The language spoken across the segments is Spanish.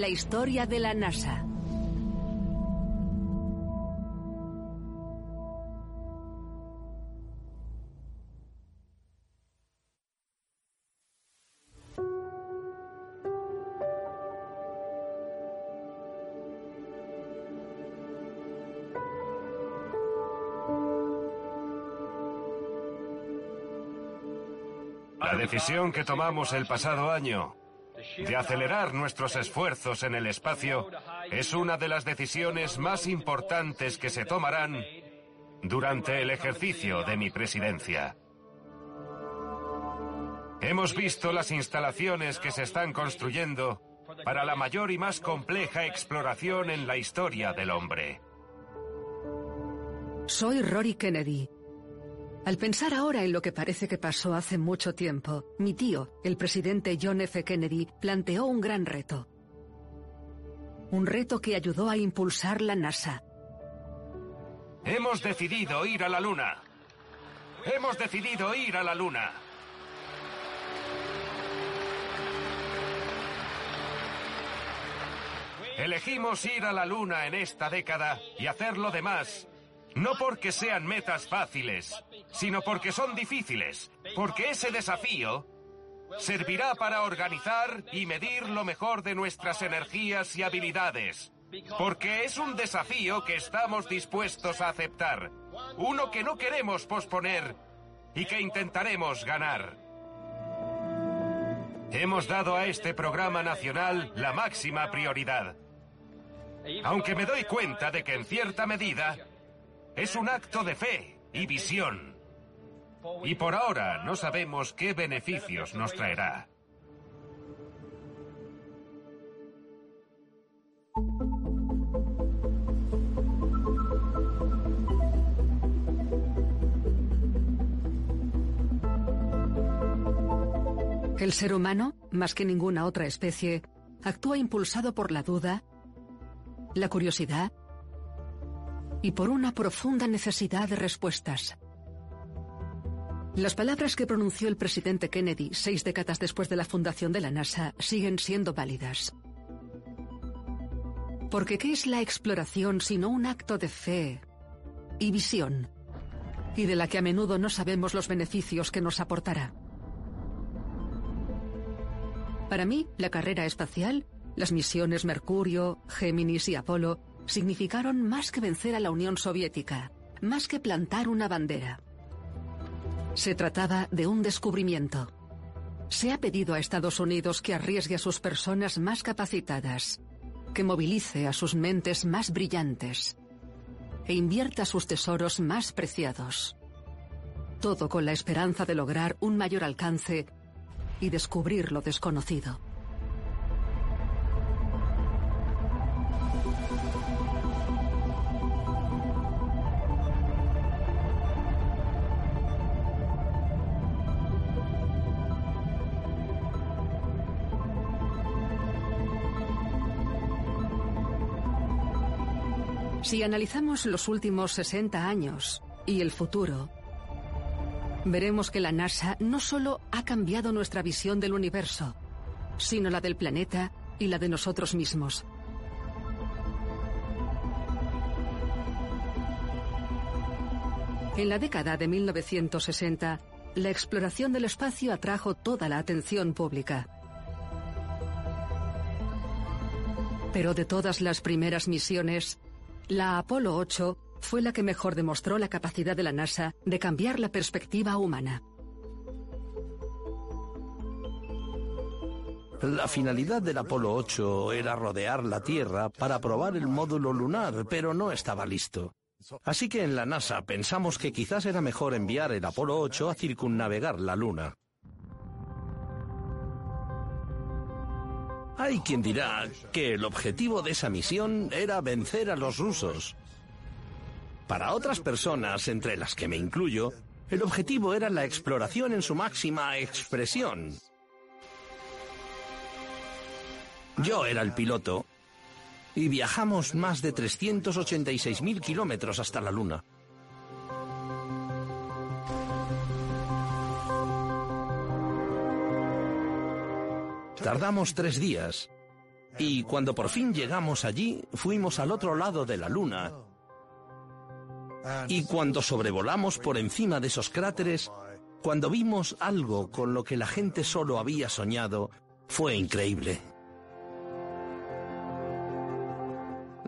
La historia de la NASA. La decisión que tomamos el pasado año de acelerar nuestros esfuerzos en el espacio es una de las decisiones más importantes que se tomarán durante el ejercicio de mi presidencia. Hemos visto las instalaciones que se están construyendo para la mayor y más compleja exploración en la historia del hombre. Soy Rory Kennedy al pensar ahora en lo que parece que pasó hace mucho tiempo, mi tío, el presidente John F. Kennedy, planteó un gran reto. Un reto que ayudó a impulsar la NASA. Hemos decidido ir a la Luna. Hemos decidido ir a la Luna. Elegimos ir a la Luna en esta década y hacer lo demás no porque sean metas fáciles, sino porque son difíciles, porque ese desafío servirá para organizar y medir lo mejor de nuestras energías y habilidades, porque es un desafío que estamos dispuestos a aceptar, uno que no queremos posponer y que intentaremos ganar. Hemos dado a este programa nacional la máxima prioridad, aunque me doy cuenta de que en cierta medida es un acto de fe y visión. Y por ahora no sabemos qué beneficios nos traerá. El ser humano, más que ninguna otra especie, actúa impulsado por la duda, la curiosidad y por una profunda necesidad de respuestas. Las palabras que pronunció el presidente Kennedy seis décadas después de la fundación de la NASA siguen siendo válidas. Porque ¿qué es la exploración sino un acto de fe y visión? Y de la que a menudo no sabemos los beneficios que nos aportará. Para mí, la carrera espacial, las misiones Mercurio, Géminis y Apolo significaron más que vencer a la Unión Soviética, más que plantar una bandera. Se trataba de un descubrimiento. Se ha pedido a Estados Unidos que arriesgue a sus personas más capacitadas, que movilice a sus mentes más brillantes e invierta sus tesoros más preciados. Todo con la esperanza de lograr un mayor alcance y descubrir lo desconocido. Si analizamos los últimos 60 años y el futuro, veremos que la NASA no solo ha cambiado nuestra visión del universo, sino la del planeta y la de nosotros mismos. En la década de 1960, la exploración del espacio atrajo toda la atención pública. Pero de todas las primeras misiones, la Apolo 8 fue la que mejor demostró la capacidad de la NASA de cambiar la perspectiva humana. La finalidad del Apolo 8 era rodear la Tierra para probar el módulo lunar, pero no estaba listo. Así que en la NASA pensamos que quizás era mejor enviar el Apolo 8 a circunnavegar la Luna. Hay quien dirá que el objetivo de esa misión era vencer a los rusos. Para otras personas, entre las que me incluyo, el objetivo era la exploración en su máxima expresión. Yo era el piloto y viajamos más de 386.000 kilómetros hasta la Luna. Tardamos tres días y cuando por fin llegamos allí fuimos al otro lado de la Luna y cuando sobrevolamos por encima de esos cráteres, cuando vimos algo con lo que la gente solo había soñado, fue increíble.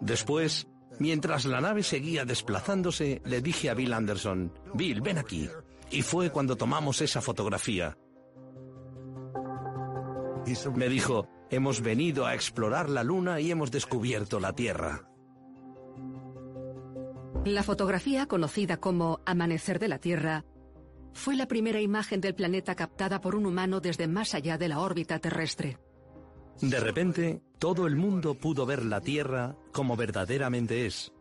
Después, mientras la nave seguía desplazándose, le dije a Bill Anderson, Bill, ven aquí. Y fue cuando tomamos esa fotografía. Me dijo, hemos venido a explorar la Luna y hemos descubierto la Tierra. La fotografía, conocida como Amanecer de la Tierra, fue la primera imagen del planeta captada por un humano desde más allá de la órbita terrestre. De repente, todo el mundo pudo ver la Tierra como verdaderamente es.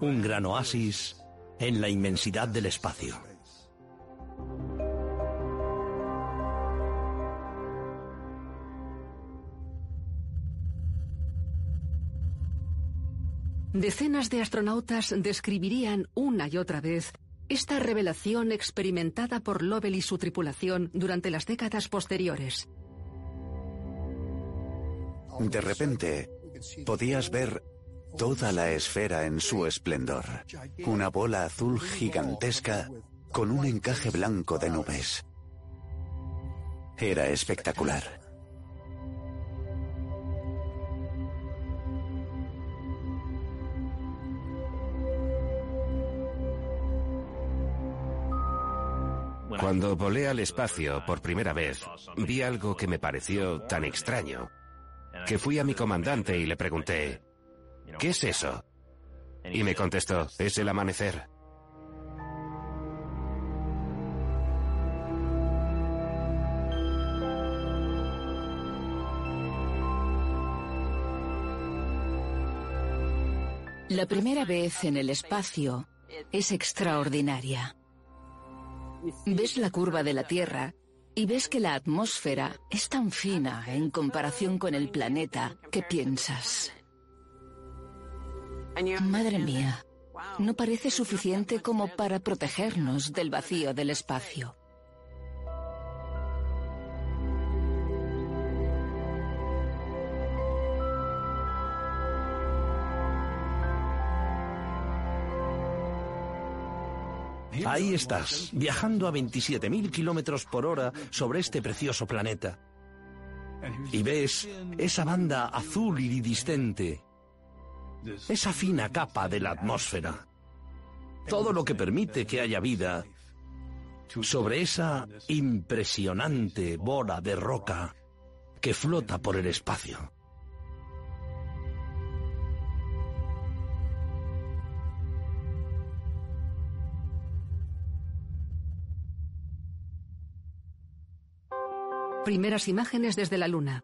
Un gran oasis en la inmensidad del espacio. Decenas de astronautas describirían una y otra vez esta revelación experimentada por Lovell y su tripulación durante las décadas posteriores. De repente, podías ver toda la esfera en su esplendor. Una bola azul gigantesca con un encaje blanco de nubes. Era espectacular. Cuando volé al espacio por primera vez, vi algo que me pareció tan extraño que fui a mi comandante y le pregunté, ¿qué es eso? Y me contestó, es el amanecer. La primera vez en el espacio es extraordinaria. Ves la curva de la Tierra y ves que la atmósfera es tan fina en comparación con el planeta que piensas. Madre mía, no parece suficiente como para protegernos del vacío del espacio. Ahí estás, viajando a 27.000 kilómetros por hora sobre este precioso planeta. Y ves esa banda azul iridiscente, esa fina capa de la atmósfera, todo lo que permite que haya vida sobre esa impresionante bola de roca que flota por el espacio. Primeras imágenes desde la Luna.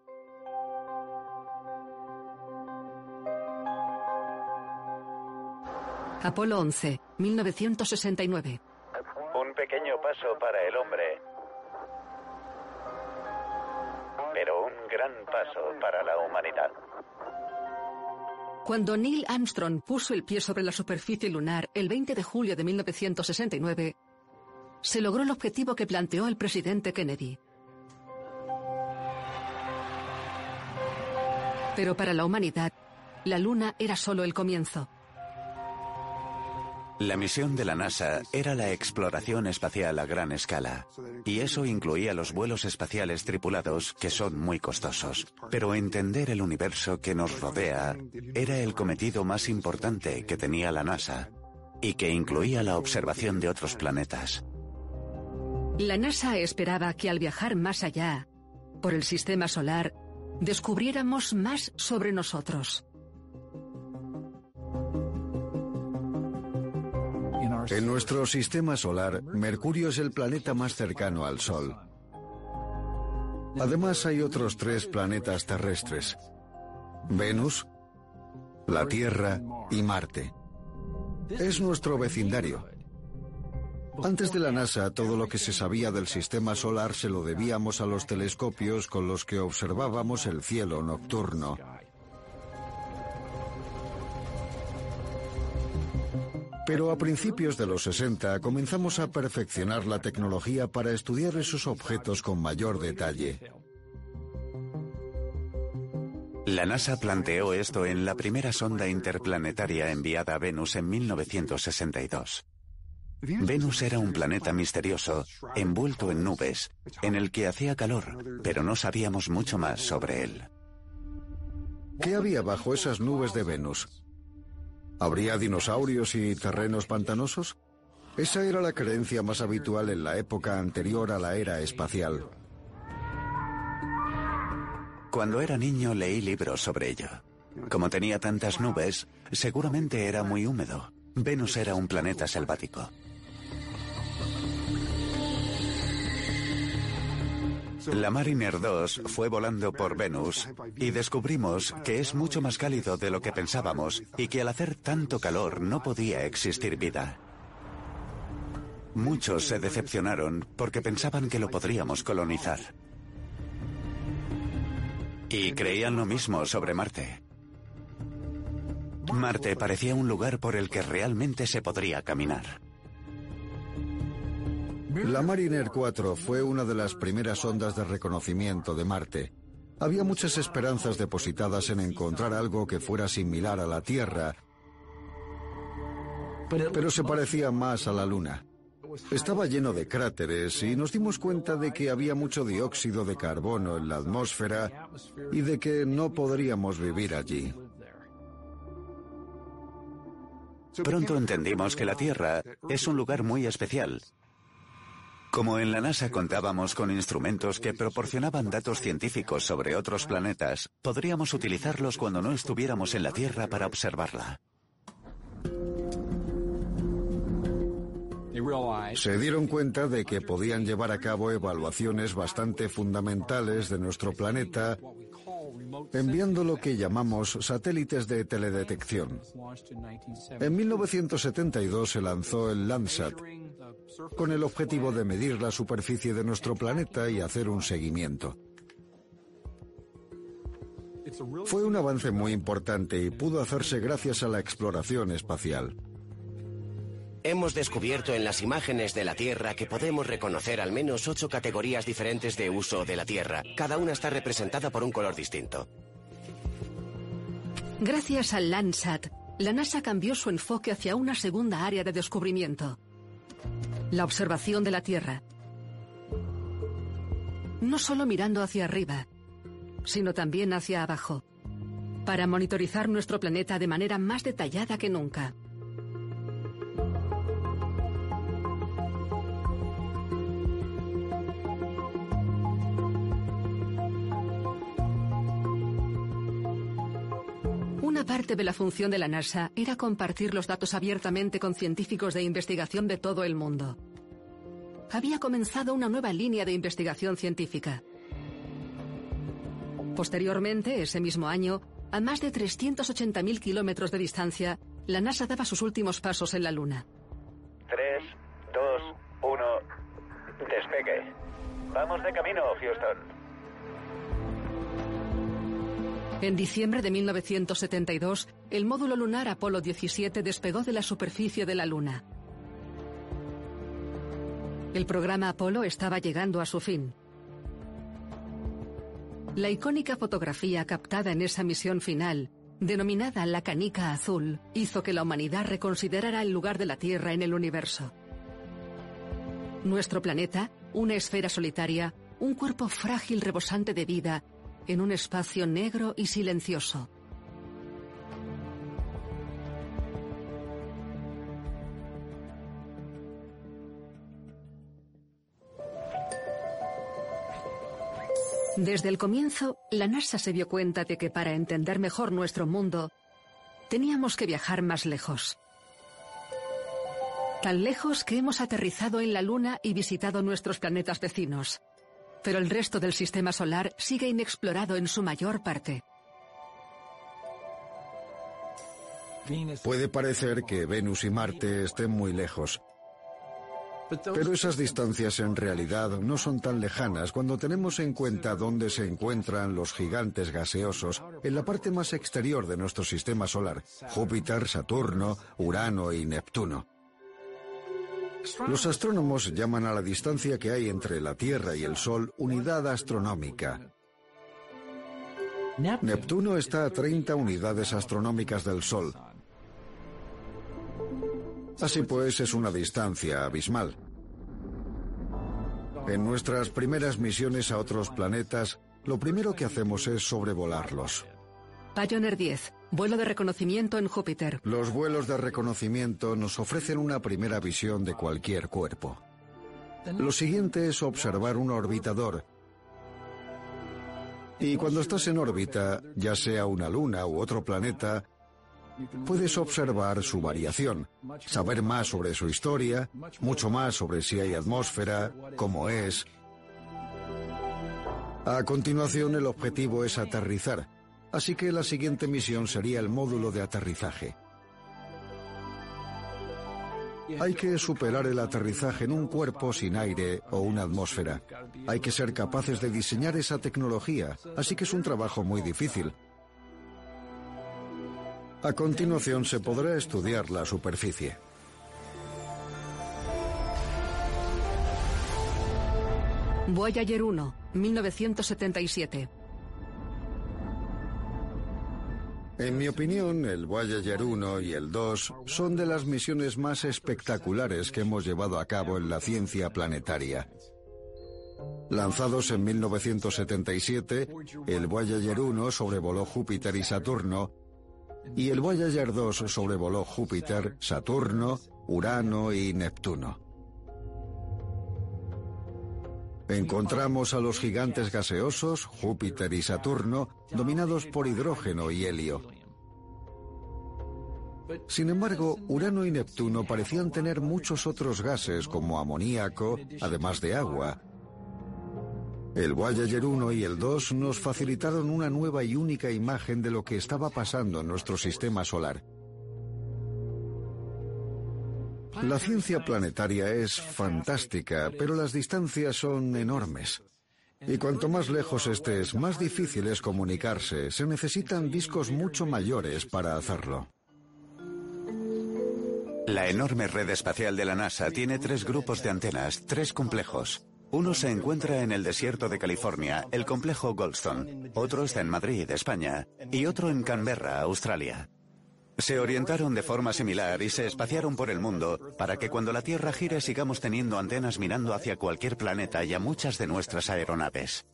Apolo 11, 1969. Un pequeño paso para el hombre, pero un gran paso para la humanidad. Cuando Neil Armstrong puso el pie sobre la superficie lunar el 20 de julio de 1969, se logró el objetivo que planteó el presidente Kennedy. Pero para la humanidad, la Luna era solo el comienzo. La misión de la NASA era la exploración espacial a gran escala, y eso incluía los vuelos espaciales tripulados, que son muy costosos. Pero entender el universo que nos rodea era el cometido más importante que tenía la NASA, y que incluía la observación de otros planetas. La NASA esperaba que al viajar más allá, por el sistema solar, descubriéramos más sobre nosotros. En nuestro sistema solar, Mercurio es el planeta más cercano al Sol. Además hay otros tres planetas terrestres. Venus, la Tierra y Marte. Es nuestro vecindario. Antes de la NASA, todo lo que se sabía del sistema solar se lo debíamos a los telescopios con los que observábamos el cielo nocturno. Pero a principios de los 60 comenzamos a perfeccionar la tecnología para estudiar esos objetos con mayor detalle. La NASA planteó esto en la primera sonda interplanetaria enviada a Venus en 1962. Venus era un planeta misterioso, envuelto en nubes, en el que hacía calor, pero no sabíamos mucho más sobre él. ¿Qué había bajo esas nubes de Venus? ¿Habría dinosaurios y terrenos pantanosos? Esa era la creencia más habitual en la época anterior a la era espacial. Cuando era niño leí libros sobre ello. Como tenía tantas nubes, seguramente era muy húmedo. Venus era un planeta selvático. La Mariner 2 fue volando por Venus y descubrimos que es mucho más cálido de lo que pensábamos y que al hacer tanto calor no podía existir vida. Muchos se decepcionaron porque pensaban que lo podríamos colonizar. Y creían lo mismo sobre Marte. Marte parecía un lugar por el que realmente se podría caminar. La Mariner 4 fue una de las primeras ondas de reconocimiento de Marte. Había muchas esperanzas depositadas en encontrar algo que fuera similar a la Tierra, pero se parecía más a la Luna. Estaba lleno de cráteres y nos dimos cuenta de que había mucho dióxido de carbono en la atmósfera y de que no podríamos vivir allí. Pronto entendimos que la Tierra es un lugar muy especial como en la NASA contábamos con instrumentos que proporcionaban datos científicos sobre otros planetas, podríamos utilizarlos cuando no estuviéramos en la Tierra para observarla. Se dieron cuenta de que podían llevar a cabo evaluaciones bastante fundamentales de nuestro planeta enviando lo que llamamos satélites de teledetección. En 1972 se lanzó el Landsat, con el objetivo de medir la superficie de nuestro planeta y hacer un seguimiento. Fue un avance muy importante y pudo hacerse gracias a la exploración espacial. Hemos descubierto en las imágenes de la Tierra que podemos reconocer al menos ocho categorías diferentes de uso de la Tierra. Cada una está representada por un color distinto. Gracias al Landsat, la NASA cambió su enfoque hacia una segunda área de descubrimiento. La observación de la Tierra. No solo mirando hacia arriba, sino también hacia abajo, para monitorizar nuestro planeta de manera más detallada que nunca. Una parte de la función de la NASA era compartir los datos abiertamente con científicos de investigación de todo el mundo. Había comenzado una nueva línea de investigación científica. Posteriormente, ese mismo año, a más de 380.000 kilómetros de distancia, la NASA daba sus últimos pasos en la Luna. 3, 2, 1. Despegue. Vamos de camino, Houston. En diciembre de 1972, el módulo lunar Apolo 17 despegó de la superficie de la Luna. El programa Apolo estaba llegando a su fin. La icónica fotografía captada en esa misión final denominada la canica azul, hizo que la humanidad reconsiderara el lugar de la Tierra en el universo. Nuestro planeta, una esfera solitaria, un cuerpo frágil rebosante de vida, en un espacio negro y silencioso. Desde el comienzo, la NASA se dio cuenta de que para entender mejor nuestro mundo, teníamos que viajar más lejos. Tan lejos que hemos aterrizado en la Luna y visitado nuestros planetas vecinos. Pero el resto del sistema solar sigue inexplorado en su mayor parte. Puede parecer que Venus y Marte estén muy lejos, pero esas distancias en realidad no son tan lejanas cuando tenemos en cuenta dónde se encuentran los gigantes gaseosos en la parte más exterior de nuestro sistema solar, Júpiter, Saturno, Urano y Neptuno. Los astrónomos llaman a la distancia que hay entre la Tierra y el Sol unidad astronómica. Neptuno está a 30 unidades astronómicas del Sol, Así pues, es una distancia abismal. En nuestras primeras misiones a otros planetas, lo primero que hacemos es sobrevolarlos. Pioneer 10, vuelo de reconocimiento en Júpiter. Los vuelos de reconocimiento nos ofrecen una primera visión de cualquier cuerpo. Lo siguiente es observar un orbitador. Y cuando estás en órbita, ya sea una luna u otro planeta, puedes observar su variación, saber más sobre su historia, mucho más sobre si hay atmósfera, cómo es. A continuación, el objetivo es aterrizar, así que la siguiente misión sería el módulo de aterrizaje. Hay que superar el aterrizaje en un cuerpo sin aire o una atmósfera. Hay que ser capaces de diseñar esa tecnología, así que es un trabajo muy difícil, a continuación se podrá estudiar la superficie. Voyager 1, 1977. En mi opinión, el Voyager 1 y el 2 son de las misiones más espectaculares que hemos llevado a cabo en la ciencia planetaria. Lanzados en 1977, el Voyager 1 sobrevoló Júpiter y Saturno y el Voyager 2 sobrevoló Júpiter, Saturno, Urano y Neptuno. Encontramos a los gigantes gaseosos, Júpiter y Saturno, dominados por hidrógeno y helio. Sin embargo, Urano y Neptuno parecían tener muchos otros gases como amoníaco, además de agua, el Voyager 1 y el 2 nos facilitaron una nueva y única imagen de lo que estaba pasando en nuestro sistema solar. La ciencia planetaria es fantástica, pero las distancias son enormes. Y cuanto más lejos estés, más difícil es comunicarse. Se necesitan discos mucho mayores para hacerlo. La enorme red espacial de la NASA tiene tres grupos de antenas, tres complejos. Uno se encuentra en el desierto de California, el complejo Goldstone. Otro está en Madrid, España. Y otro en Canberra, Australia. Se orientaron de forma similar y se espaciaron por el mundo para que cuando la Tierra gire sigamos teniendo antenas mirando hacia cualquier planeta y a muchas de nuestras aeronaves.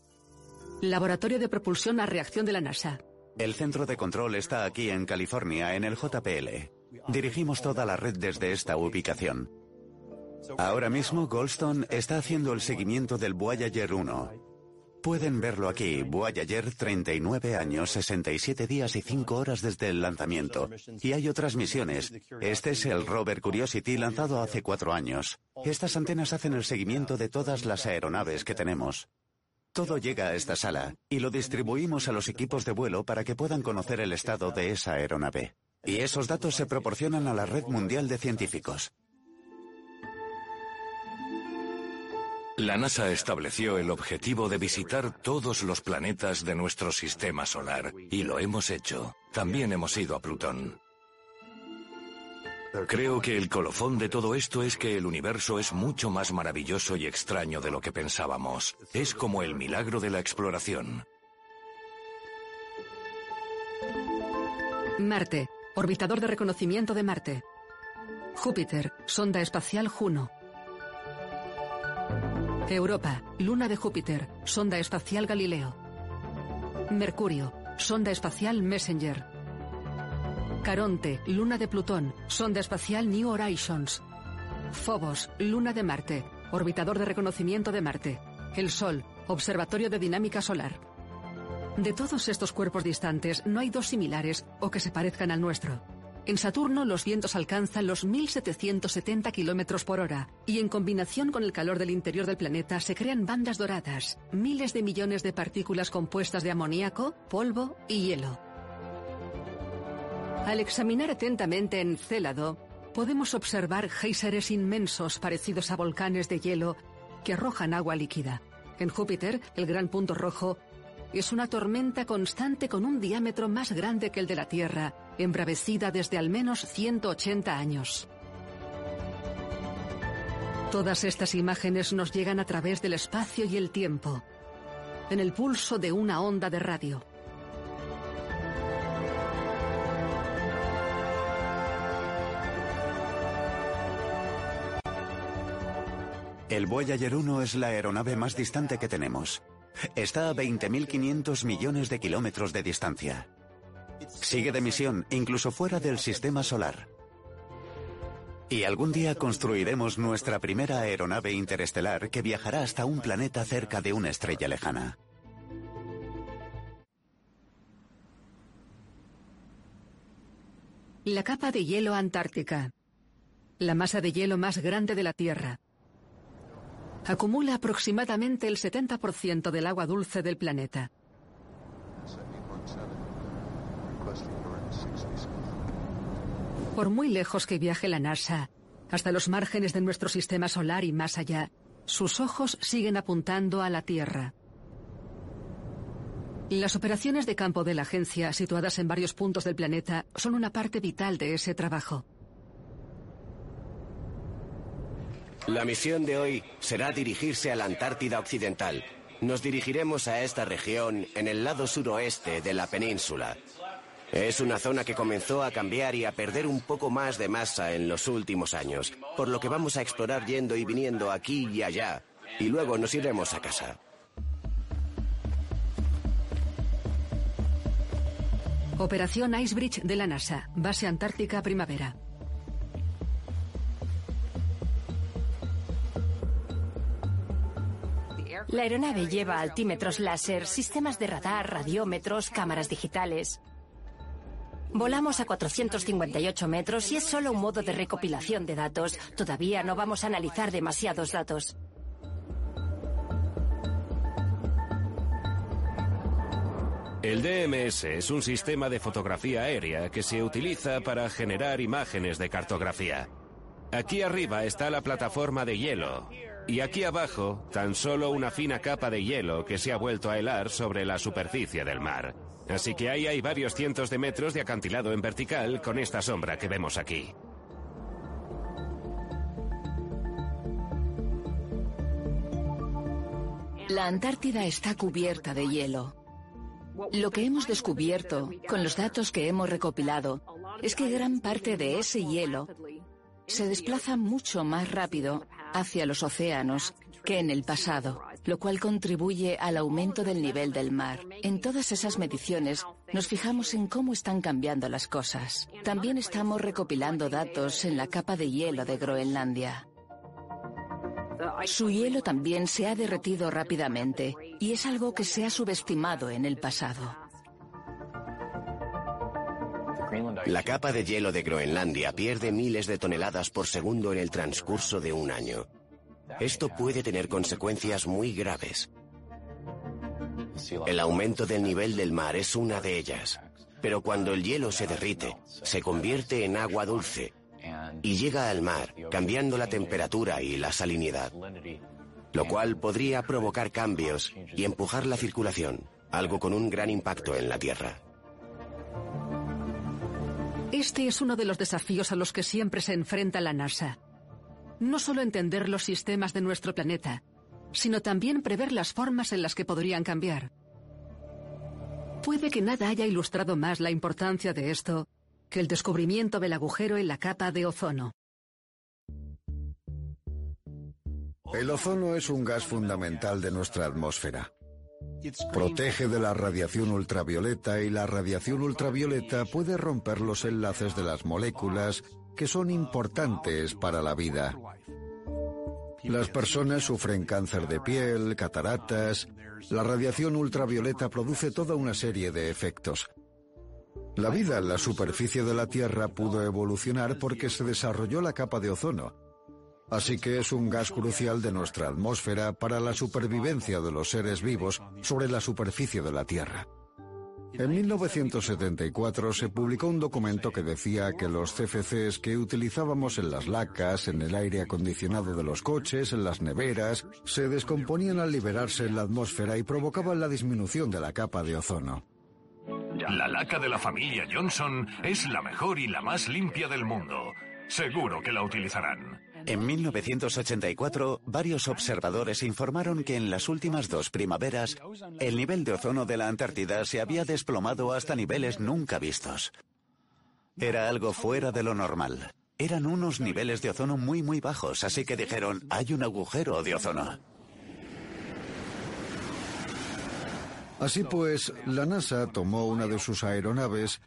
Laboratorio de Propulsión a Reacción de la NASA. El centro de control está aquí en California, en el JPL. Dirigimos toda la red desde esta ubicación. Ahora mismo Goldstone está haciendo el seguimiento del Voyager 1. Pueden verlo aquí, Voyager 39 años, 67 días y 5 horas desde el lanzamiento. Y hay otras misiones. Este es el rover Curiosity lanzado hace cuatro años. Estas antenas hacen el seguimiento de todas las aeronaves que tenemos. Todo llega a esta sala y lo distribuimos a los equipos de vuelo para que puedan conocer el estado de esa aeronave. Y esos datos se proporcionan a la red mundial de científicos. La NASA estableció el objetivo de visitar todos los planetas de nuestro sistema solar y lo hemos hecho. También hemos ido a Plutón. Creo que el colofón de todo esto es que el universo es mucho más maravilloso y extraño de lo que pensábamos. Es como el milagro de la exploración. Marte, orbitador de reconocimiento de Marte. Júpiter, sonda espacial Juno. Europa, luna de Júpiter, sonda espacial Galileo. Mercurio, sonda espacial Messenger. Caronte, luna de Plutón, sonda espacial New Horizons. Phobos, luna de Marte, orbitador de reconocimiento de Marte. El Sol, observatorio de dinámica solar. De todos estos cuerpos distantes, no hay dos similares o que se parezcan al nuestro. En Saturno los vientos alcanzan los 1770 kilómetros por hora y en combinación con el calor del interior del planeta se crean bandas doradas, miles de millones de partículas compuestas de amoníaco, polvo y hielo. Al examinar atentamente en Célado, podemos observar géiseres inmensos parecidos a volcanes de hielo que arrojan agua líquida. En Júpiter, el gran punto rojo, es una tormenta constante con un diámetro más grande que el de la Tierra, embravecida desde al menos 180 años. Todas estas imágenes nos llegan a través del espacio y el tiempo, en el pulso de una onda de radio. El Voyager 1 es la aeronave más distante que tenemos. Está a 20.500 millones de kilómetros de distancia. Sigue de misión incluso fuera del sistema solar. Y algún día construiremos nuestra primera aeronave interestelar que viajará hasta un planeta cerca de una estrella lejana. La capa de hielo antártica. La masa de hielo más grande de la Tierra. Acumula aproximadamente el 70% del agua dulce del planeta. Por muy lejos que viaje la NASA, hasta los márgenes de nuestro sistema solar y más allá, sus ojos siguen apuntando a la Tierra. Las operaciones de campo de la agencia, situadas en varios puntos del planeta, son una parte vital de ese trabajo. La misión de hoy será dirigirse a la Antártida Occidental. Nos dirigiremos a esta región en el lado suroeste de la península. Es una zona que comenzó a cambiar y a perder un poco más de masa en los últimos años, por lo que vamos a explorar yendo y viniendo aquí y allá, y luego nos iremos a casa. Operación Icebridge de la NASA, base Antártica Primavera. La aeronave lleva altímetros láser, sistemas de radar, radiómetros, cámaras digitales. Volamos a 458 metros y es solo un modo de recopilación de datos. Todavía no vamos a analizar demasiados datos. El DMS es un sistema de fotografía aérea que se utiliza para generar imágenes de cartografía. Aquí arriba está la plataforma de hielo y aquí abajo tan solo una fina capa de hielo que se ha vuelto a helar sobre la superficie del mar. Así que ahí hay varios cientos de metros de acantilado en vertical con esta sombra que vemos aquí. La Antártida está cubierta de hielo. Lo que hemos descubierto, con los datos que hemos recopilado, es que gran parte de ese hielo se desplaza mucho más rápido hacia los océanos que en el pasado, lo cual contribuye al aumento del nivel del mar. En todas esas mediciones nos fijamos en cómo están cambiando las cosas. También estamos recopilando datos en la capa de hielo de Groenlandia. Su hielo también se ha derretido rápidamente y es algo que se ha subestimado en el pasado. La capa de hielo de Groenlandia pierde miles de toneladas por segundo en el transcurso de un año. Esto puede tener consecuencias muy graves. El aumento del nivel del mar es una de ellas. Pero cuando el hielo se derrite, se convierte en agua dulce y llega al mar, cambiando la temperatura y la salinidad, lo cual podría provocar cambios y empujar la circulación, algo con un gran impacto en la Tierra. Este es uno de los desafíos a los que siempre se enfrenta la NASA. No solo entender los sistemas de nuestro planeta, sino también prever las formas en las que podrían cambiar. Puede que nada haya ilustrado más la importancia de esto que el descubrimiento del agujero en la capa de ozono. El ozono es un gas fundamental de nuestra atmósfera. Protege de la radiación ultravioleta y la radiación ultravioleta puede romper los enlaces de las moléculas que son importantes para la vida. Las personas sufren cáncer de piel, cataratas. La radiación ultravioleta produce toda una serie de efectos. La vida en la superficie de la Tierra pudo evolucionar porque se desarrolló la capa de ozono, Así que es un gas crucial de nuestra atmósfera para la supervivencia de los seres vivos sobre la superficie de la Tierra. En 1974 se publicó un documento que decía que los CFCs que utilizábamos en las lacas, en el aire acondicionado de los coches, en las neveras, se descomponían al liberarse en la atmósfera y provocaban la disminución de la capa de ozono. La laca de la familia Johnson es la mejor y la más limpia del mundo. Seguro que la utilizarán. En 1984, varios observadores informaron que en las últimas dos primaveras, el nivel de ozono de la Antártida se había desplomado hasta niveles nunca vistos. Era algo fuera de lo normal. Eran unos niveles de ozono muy muy bajos, así que dijeron, hay un agujero de ozono. Así pues, la NASA tomó una de sus aeronaves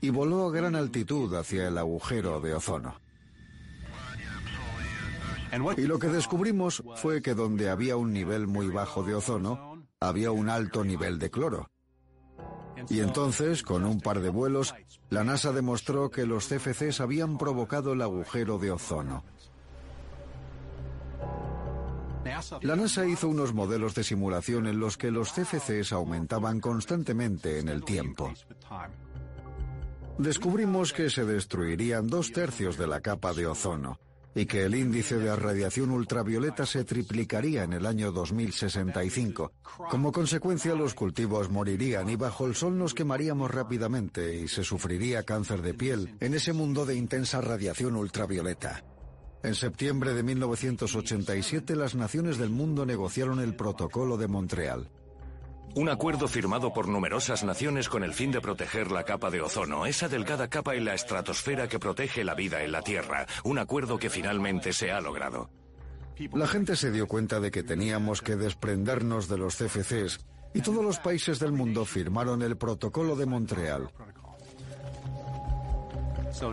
y voló a gran altitud hacia el agujero de ozono. Y lo que descubrimos fue que donde había un nivel muy bajo de ozono, había un alto nivel de cloro. Y entonces, con un par de vuelos, la NASA demostró que los CFCs habían provocado el agujero de ozono. La NASA hizo unos modelos de simulación en los que los CFCs aumentaban constantemente en el tiempo. Descubrimos que se destruirían dos tercios de la capa de ozono y que el índice de radiación ultravioleta se triplicaría en el año 2065. Como consecuencia, los cultivos morirían y bajo el sol nos quemaríamos rápidamente y se sufriría cáncer de piel en ese mundo de intensa radiación ultravioleta. En septiembre de 1987 las naciones del mundo negociaron el Protocolo de Montreal. Un acuerdo firmado por numerosas naciones con el fin de proteger la capa de ozono, esa delgada capa en la estratosfera que protege la vida en la Tierra. Un acuerdo que finalmente se ha logrado. La gente se dio cuenta de que teníamos que desprendernos de los CFCs y todos los países del mundo firmaron el Protocolo de Montreal.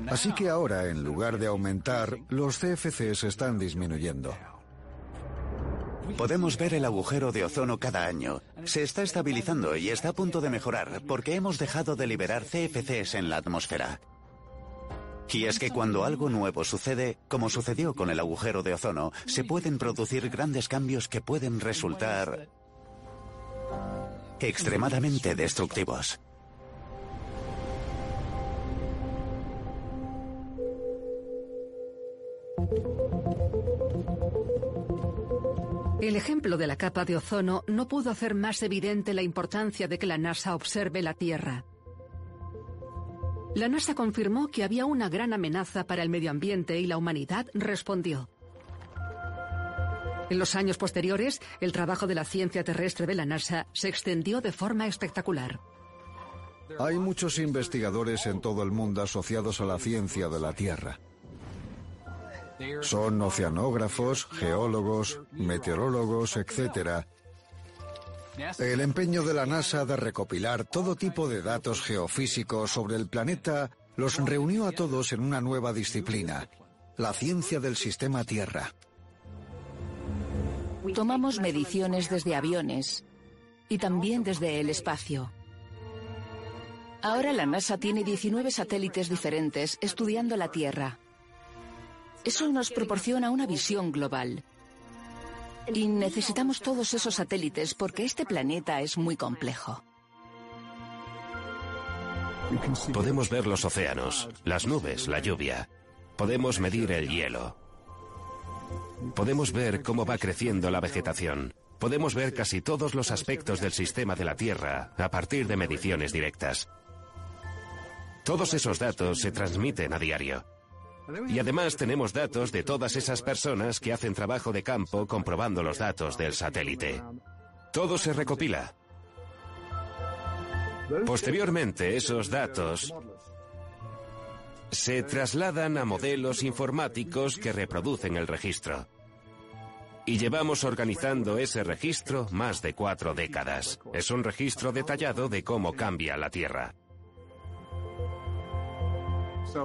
Así que ahora, en lugar de aumentar, los CFCs están disminuyendo. Podemos ver el agujero de ozono cada año. Se está estabilizando y está a punto de mejorar porque hemos dejado de liberar CFCs en la atmósfera. Y es que cuando algo nuevo sucede, como sucedió con el agujero de ozono, se pueden producir grandes cambios que pueden resultar extremadamente destructivos. El ejemplo de la capa de ozono no pudo hacer más evidente la importancia de que la NASA observe la Tierra. La NASA confirmó que había una gran amenaza para el medio ambiente y la humanidad respondió. En los años posteriores, el trabajo de la ciencia terrestre de la NASA se extendió de forma espectacular. Hay muchos investigadores en todo el mundo asociados a la ciencia de la Tierra. Son oceanógrafos, geólogos, meteorólogos, etc. El empeño de la NASA de recopilar todo tipo de datos geofísicos sobre el planeta los reunió a todos en una nueva disciplina, la ciencia del sistema Tierra. Tomamos mediciones desde aviones y también desde el espacio. Ahora la NASA tiene 19 satélites diferentes estudiando la Tierra. Eso nos proporciona una visión global. Y necesitamos todos esos satélites porque este planeta es muy complejo. Podemos ver los océanos, las nubes, la lluvia. Podemos medir el hielo. Podemos ver cómo va creciendo la vegetación. Podemos ver casi todos los aspectos del sistema de la Tierra a partir de mediciones directas. Todos esos datos se transmiten a diario. Y además tenemos datos de todas esas personas que hacen trabajo de campo comprobando los datos del satélite. Todo se recopila. Posteriormente, esos datos se trasladan a modelos informáticos que reproducen el registro. Y llevamos organizando ese registro más de cuatro décadas. Es un registro detallado de cómo cambia la Tierra.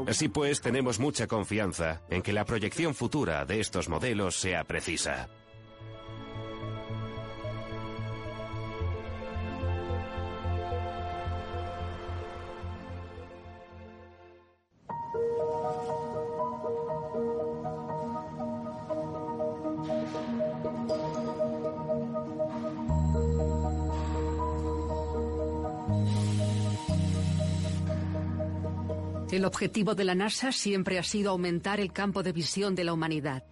Así pues, tenemos mucha confianza en que la proyección futura de estos modelos sea precisa. El objetivo de la NASA siempre ha sido aumentar el campo de visión de la humanidad,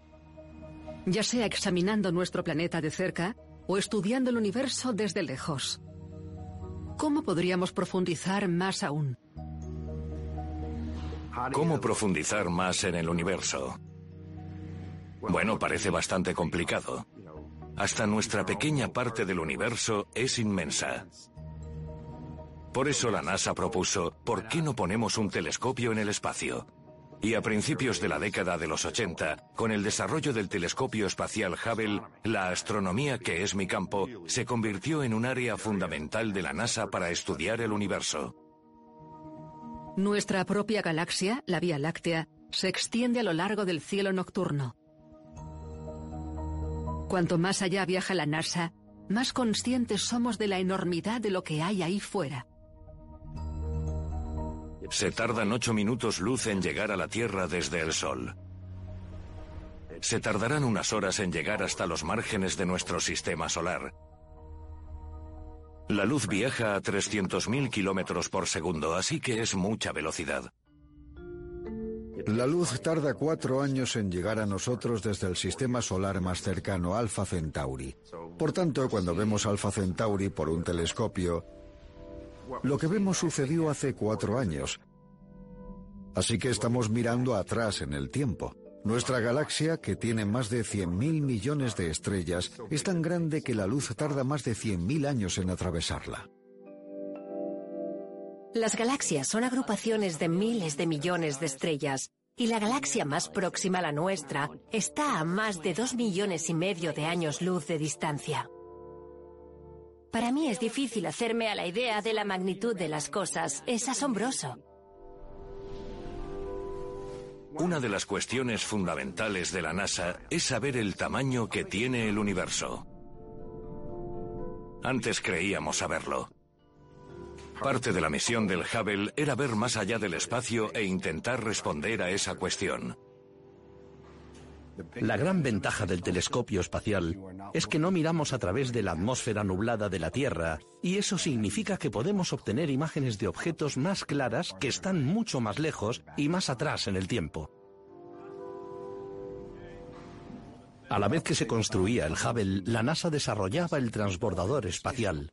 ya sea examinando nuestro planeta de cerca o estudiando el universo desde lejos. ¿Cómo podríamos profundizar más aún? ¿Cómo profundizar más en el universo? Bueno, parece bastante complicado. Hasta nuestra pequeña parte del universo es inmensa. Por eso la NASA propuso, ¿por qué no ponemos un telescopio en el espacio? Y a principios de la década de los 80, con el desarrollo del telescopio espacial Hubble, la astronomía, que es mi campo, se convirtió en un área fundamental de la NASA para estudiar el universo. Nuestra propia galaxia, la Vía Láctea, se extiende a lo largo del cielo nocturno. Cuanto más allá viaja la NASA, más conscientes somos de la enormidad de lo que hay ahí fuera. Se tardan ocho minutos luz en llegar a la Tierra desde el Sol. Se tardarán unas horas en llegar hasta los márgenes de nuestro sistema solar. La luz viaja a 300.000 kilómetros por segundo, así que es mucha velocidad. La luz tarda cuatro años en llegar a nosotros desde el sistema solar más cercano, Alpha Centauri. Por tanto, cuando vemos Alpha Centauri por un telescopio, lo que vemos sucedió hace cuatro años. Así que estamos mirando atrás en el tiempo. Nuestra galaxia, que tiene más de 100.000 millones de estrellas, es tan grande que la luz tarda más de 100.000 años en atravesarla. Las galaxias son agrupaciones de miles de millones de estrellas, y la galaxia más próxima a la nuestra está a más de dos millones y medio de años luz de distancia. Para mí es difícil hacerme a la idea de la magnitud de las cosas. Es asombroso. Una de las cuestiones fundamentales de la NASA es saber el tamaño que tiene el universo. Antes creíamos saberlo. Parte de la misión del Hubble era ver más allá del espacio e intentar responder a esa cuestión. La gran ventaja del telescopio espacial es que no miramos a través de la atmósfera nublada de la Tierra, y eso significa que podemos obtener imágenes de objetos más claras que están mucho más lejos y más atrás en el tiempo. A la vez que se construía el Hubble, la NASA desarrollaba el transbordador espacial.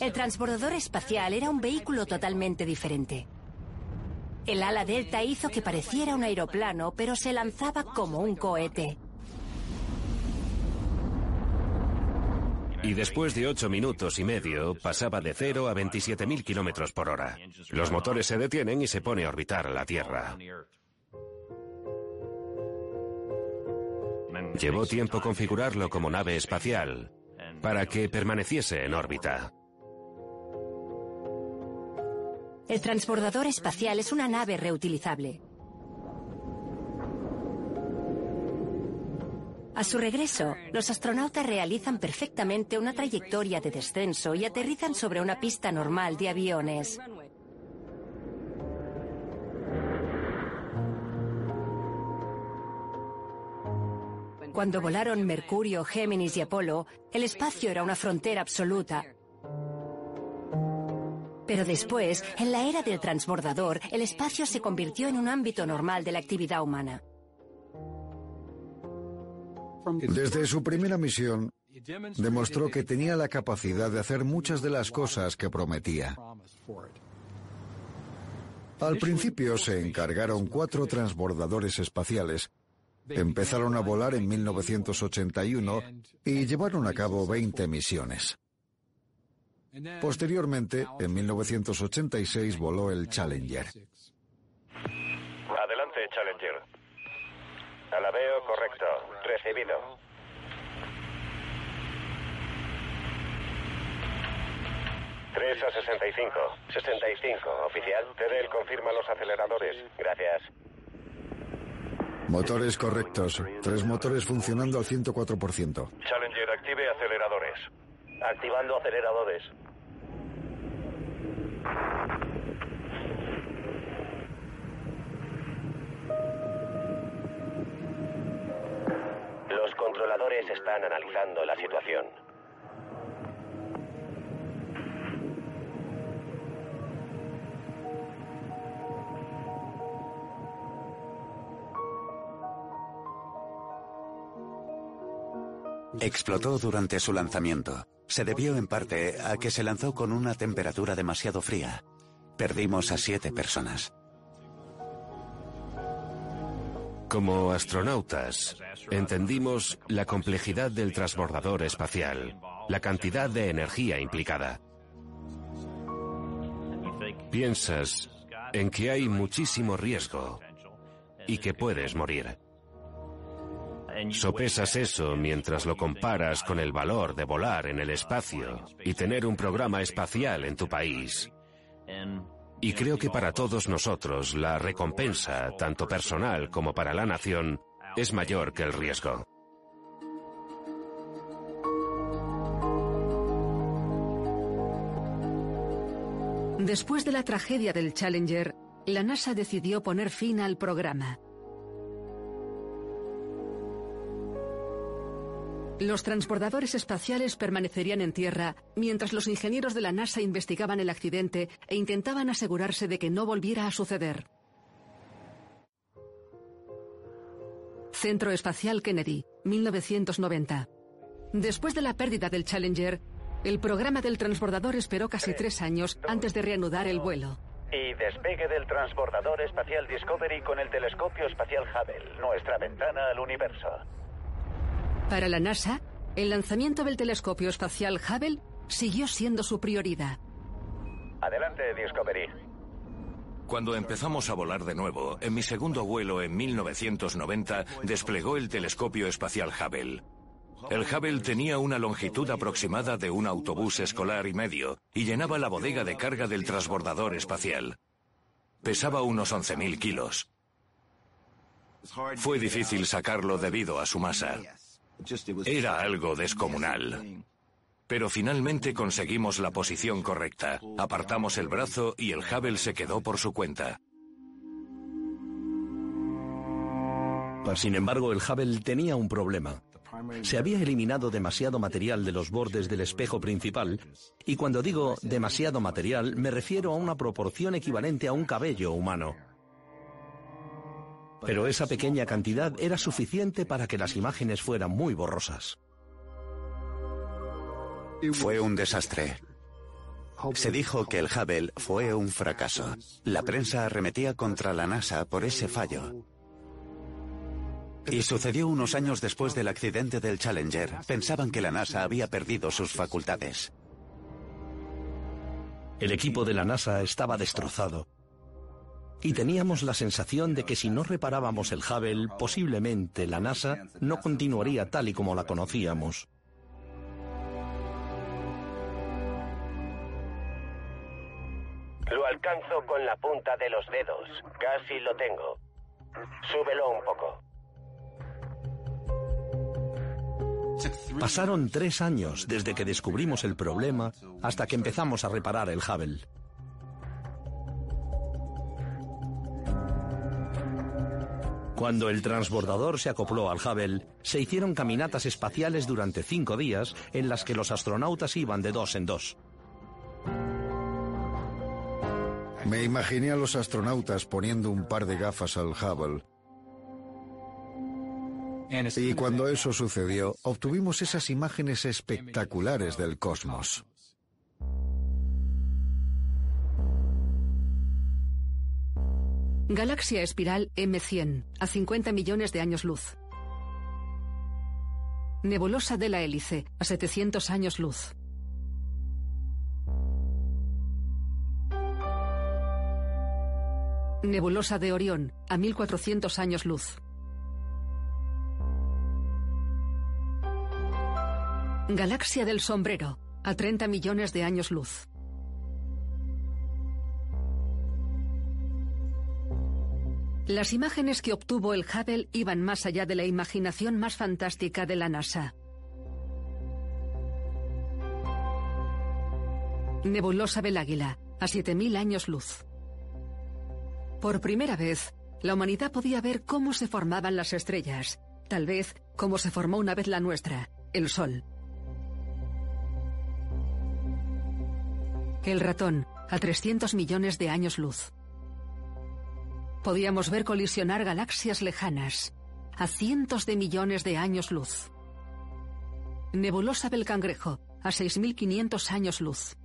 El transbordador espacial era un vehículo totalmente diferente. El ala delta hizo que pareciera un aeroplano, pero se lanzaba como un cohete. Y después de ocho minutos y medio, pasaba de 0 a 27.000 kilómetros por hora. Los motores se detienen y se pone a orbitar la Tierra. Llevó tiempo configurarlo como nave espacial para que permaneciese en órbita. El transbordador espacial es una nave reutilizable. A su regreso, los astronautas realizan perfectamente una trayectoria de descenso y aterrizan sobre una pista normal de aviones. Cuando volaron Mercurio, Géminis y Apolo, el espacio era una frontera absoluta, pero después, en la era del transbordador, el espacio se convirtió en un ámbito normal de la actividad humana. Desde su primera misión, demostró que tenía la capacidad de hacer muchas de las cosas que prometía. Al principio se encargaron cuatro transbordadores espaciales. Empezaron a volar en 1981 y llevaron a cabo 20 misiones. Posteriormente, en 1986 voló el Challenger. Adelante, Challenger. Alabeo correcto. Recibido. 3 a 65. 65, oficial. Tedel confirma los aceleradores. Gracias. Motores correctos. Tres motores funcionando al 104%. Challenger, active aceleradores. Activando aceleradores. Los controladores están analizando la situación. Explotó durante su lanzamiento. Se debió en parte a que se lanzó con una temperatura demasiado fría. Perdimos a siete personas. Como astronautas, entendimos la complejidad del transbordador espacial, la cantidad de energía implicada. Piensas en que hay muchísimo riesgo y que puedes morir. Sopesas eso mientras lo comparas con el valor de volar en el espacio y tener un programa espacial en tu país. Y creo que para todos nosotros la recompensa, tanto personal como para la nación, es mayor que el riesgo. Después de la tragedia del Challenger, la NASA decidió poner fin al programa. Los transbordadores espaciales permanecerían en tierra mientras los ingenieros de la NASA investigaban el accidente e intentaban asegurarse de que no volviera a suceder. Centro Espacial Kennedy, 1990. Después de la pérdida del Challenger, el programa del transbordador esperó casi tres años antes de reanudar el vuelo. Y despegue del transbordador espacial Discovery con el telescopio espacial Hubble, nuestra ventana al universo. Para la NASA, el lanzamiento del telescopio espacial Hubble siguió siendo su prioridad. Adelante, Discovery. Cuando empezamos a volar de nuevo, en mi segundo vuelo en 1990, desplegó el telescopio espacial Hubble. El Hubble tenía una longitud aproximada de un autobús escolar y medio y llenaba la bodega de carga del transbordador espacial. Pesaba unos 11.000 kilos. Fue difícil sacarlo debido a su masa. Era algo descomunal. Pero finalmente conseguimos la posición correcta. Apartamos el brazo y el Hubble se quedó por su cuenta. Sin embargo, el Hubble tenía un problema. Se había eliminado demasiado material de los bordes del espejo principal, y cuando digo demasiado material me refiero a una proporción equivalente a un cabello humano. Pero esa pequeña cantidad era suficiente para que las imágenes fueran muy borrosas. Fue un desastre. Se dijo que el Hubble fue un fracaso. La prensa arremetía contra la NASA por ese fallo. Y sucedió unos años después del accidente del Challenger. Pensaban que la NASA había perdido sus facultades. El equipo de la NASA estaba destrozado. Y teníamos la sensación de que si no reparábamos el Hubble, posiblemente la NASA no continuaría tal y como la conocíamos. Lo alcanzo con la punta de los dedos. Casi lo tengo. Súbelo un poco. Pasaron tres años desde que descubrimos el problema hasta que empezamos a reparar el Hubble. Cuando el transbordador se acopló al Hubble, se hicieron caminatas espaciales durante cinco días en las que los astronautas iban de dos en dos. Me imaginé a los astronautas poniendo un par de gafas al Hubble. Y cuando eso sucedió, obtuvimos esas imágenes espectaculares del cosmos. Galaxia espiral M100, a 50 millones de años luz. Nebulosa de la hélice, a 700 años luz. Nebulosa de Orión, a 1400 años luz. Galaxia del Sombrero, a 30 millones de años luz. Las imágenes que obtuvo el Hubble iban más allá de la imaginación más fantástica de la NASA. Nebulosa del Águila, a 7.000 años luz. Por primera vez, la humanidad podía ver cómo se formaban las estrellas, tal vez como se formó una vez la nuestra, el Sol. El ratón, a 300 millones de años luz. Podíamos ver colisionar galaxias lejanas, a cientos de millones de años luz. Nebulosa del Cangrejo, a 6.500 años luz.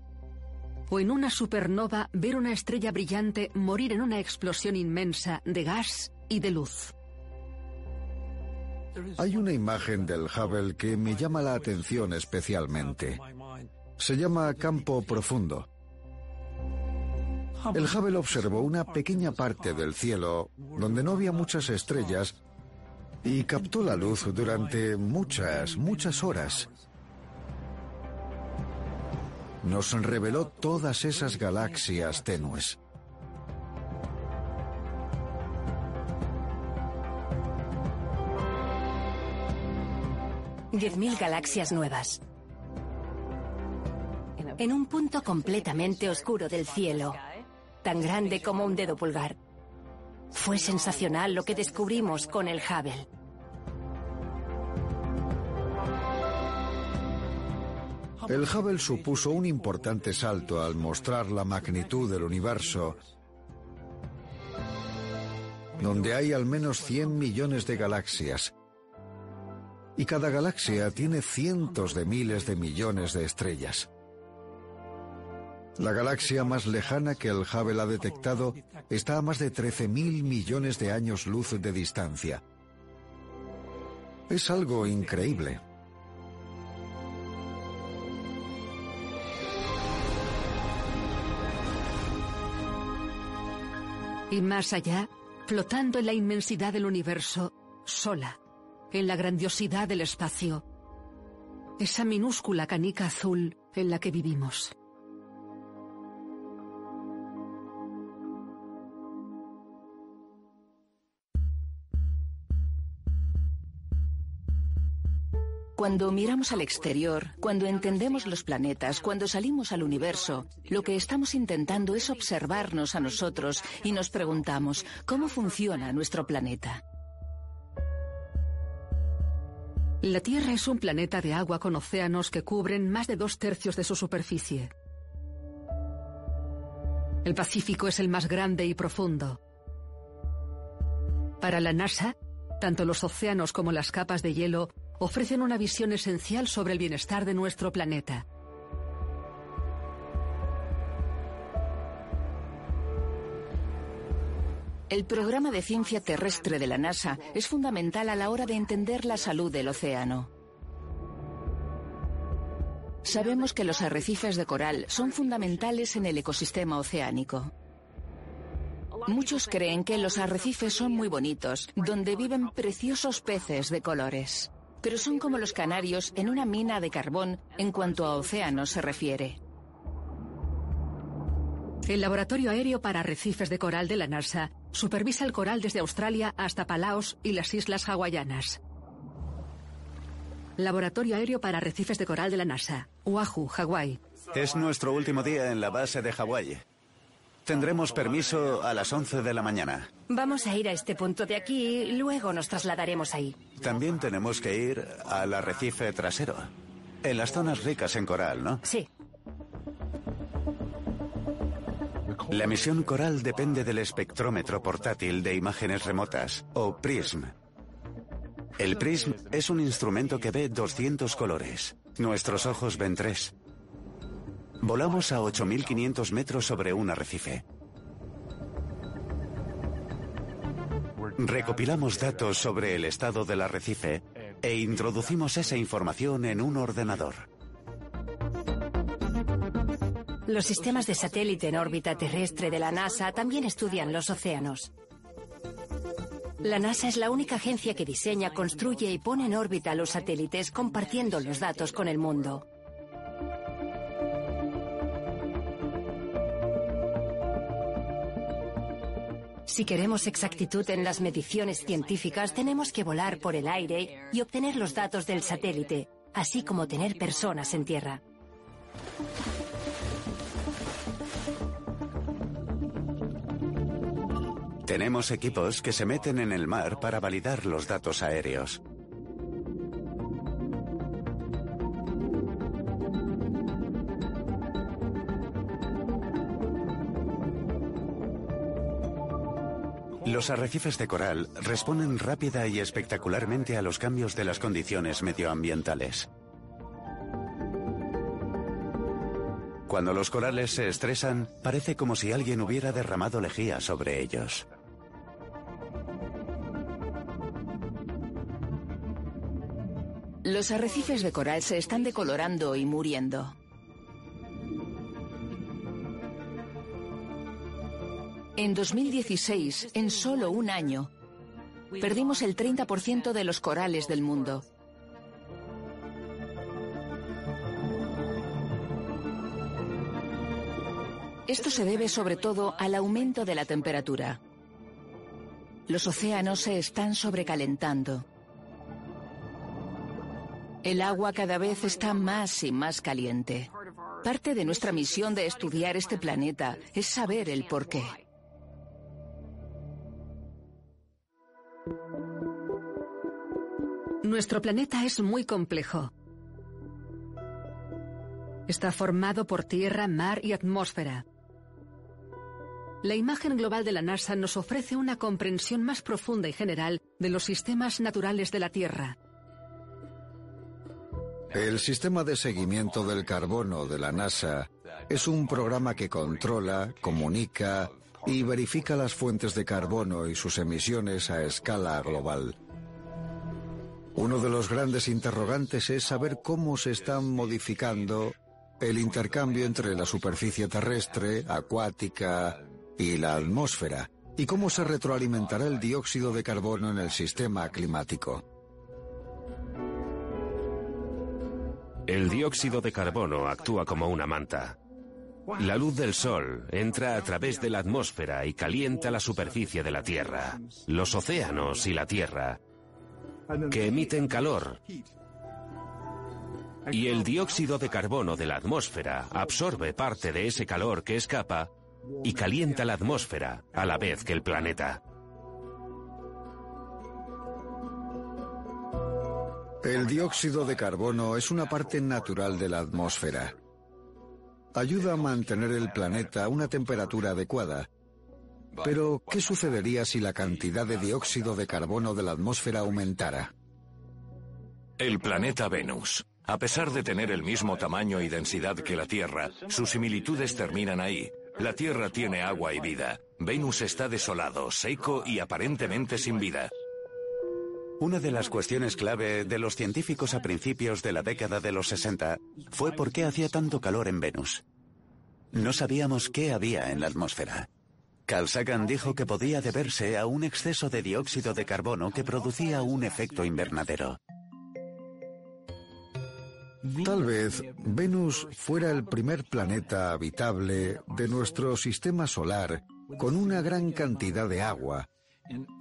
O en una supernova ver una estrella brillante morir en una explosión inmensa de gas y de luz. Hay una imagen del Hubble que me llama la atención especialmente. Se llama campo profundo. El Hubble observó una pequeña parte del cielo donde no había muchas estrellas y captó la luz durante muchas, muchas horas. Nos reveló todas esas galaxias tenues. Diez mil galaxias nuevas en un punto completamente oscuro del cielo, tan grande como un dedo pulgar. Fue sensacional lo que descubrimos con el Hubble. El Hubble supuso un importante salto al mostrar la magnitud del universo, donde hay al menos 100 millones de galaxias. Y cada galaxia tiene cientos de miles de millones de estrellas. La galaxia más lejana que el Hubble ha detectado está a más de 13.000 millones de años luz de distancia. Es algo increíble. Y más allá, flotando en la inmensidad del universo, sola, en la grandiosidad del espacio, esa minúscula canica azul en la que vivimos. Cuando miramos al exterior, cuando entendemos los planetas, cuando salimos al universo, lo que estamos intentando es observarnos a nosotros y nos preguntamos, ¿cómo funciona nuestro planeta? La Tierra es un planeta de agua con océanos que cubren más de dos tercios de su superficie. El Pacífico es el más grande y profundo. Para la NASA, tanto los océanos como las capas de hielo ofrecen una visión esencial sobre el bienestar de nuestro planeta. El programa de ciencia terrestre de la NASA es fundamental a la hora de entender la salud del océano. Sabemos que los arrecifes de coral son fundamentales en el ecosistema oceánico. Muchos creen que los arrecifes son muy bonitos, donde viven preciosos peces de colores pero son como los canarios en una mina de carbón en cuanto a océanos se refiere. El Laboratorio Aéreo para Arrecifes de Coral de la NASA supervisa el coral desde Australia hasta Palaos y las Islas Hawaianas. Laboratorio Aéreo para Arrecifes de Coral de la NASA, Oahu, Hawái. Es nuestro último día en la base de Hawái. Tendremos permiso a las 11 de la mañana. Vamos a ir a este punto de aquí y luego nos trasladaremos ahí. También tenemos que ir al arrecife trasero. En las zonas ricas en coral, ¿no? Sí. La misión coral depende del espectrómetro portátil de imágenes remotas, o PRISM. El PRISM es un instrumento que ve 200 colores. Nuestros ojos ven tres. Volamos a 8.500 metros sobre un arrecife. Recopilamos datos sobre el estado del arrecife e introducimos esa información en un ordenador. Los sistemas de satélite en órbita terrestre de la NASA también estudian los océanos. La NASA es la única agencia que diseña, construye y pone en órbita los satélites compartiendo los datos con el mundo. Si queremos exactitud en las mediciones científicas, tenemos que volar por el aire y obtener los datos del satélite, así como tener personas en tierra. Tenemos equipos que se meten en el mar para validar los datos aéreos. Los arrecifes de coral responden rápida y espectacularmente a los cambios de las condiciones medioambientales. Cuando los corales se estresan, parece como si alguien hubiera derramado lejía sobre ellos. Los arrecifes de coral se están decolorando y muriendo. En 2016, en solo un año, perdimos el 30% de los corales del mundo. Esto se debe sobre todo al aumento de la temperatura. Los océanos se están sobrecalentando. El agua cada vez está más y más caliente. Parte de nuestra misión de estudiar este planeta es saber el por Nuestro planeta es muy complejo. Está formado por tierra, mar y atmósfera. La imagen global de la NASA nos ofrece una comprensión más profunda y general de los sistemas naturales de la Tierra. El sistema de seguimiento del carbono de la NASA es un programa que controla, comunica y verifica las fuentes de carbono y sus emisiones a escala global. Uno de los grandes interrogantes es saber cómo se están modificando el intercambio entre la superficie terrestre, acuática y la atmósfera, y cómo se retroalimentará el dióxido de carbono en el sistema climático. El dióxido de carbono actúa como una manta. La luz del Sol entra a través de la atmósfera y calienta la superficie de la Tierra, los océanos y la Tierra, que emiten calor. Y el dióxido de carbono de la atmósfera absorbe parte de ese calor que escapa y calienta la atmósfera a la vez que el planeta. El dióxido de carbono es una parte natural de la atmósfera. Ayuda a mantener el planeta a una temperatura adecuada. Pero, ¿qué sucedería si la cantidad de dióxido de carbono de la atmósfera aumentara? El planeta Venus. A pesar de tener el mismo tamaño y densidad que la Tierra, sus similitudes terminan ahí. La Tierra tiene agua y vida. Venus está desolado, seco y aparentemente sin vida. Una de las cuestiones clave de los científicos a principios de la década de los 60 fue por qué hacía tanto calor en Venus. No sabíamos qué había en la atmósfera. Carl Sagan dijo que podía deberse a un exceso de dióxido de carbono que producía un efecto invernadero. Tal vez Venus fuera el primer planeta habitable de nuestro sistema solar con una gran cantidad de agua,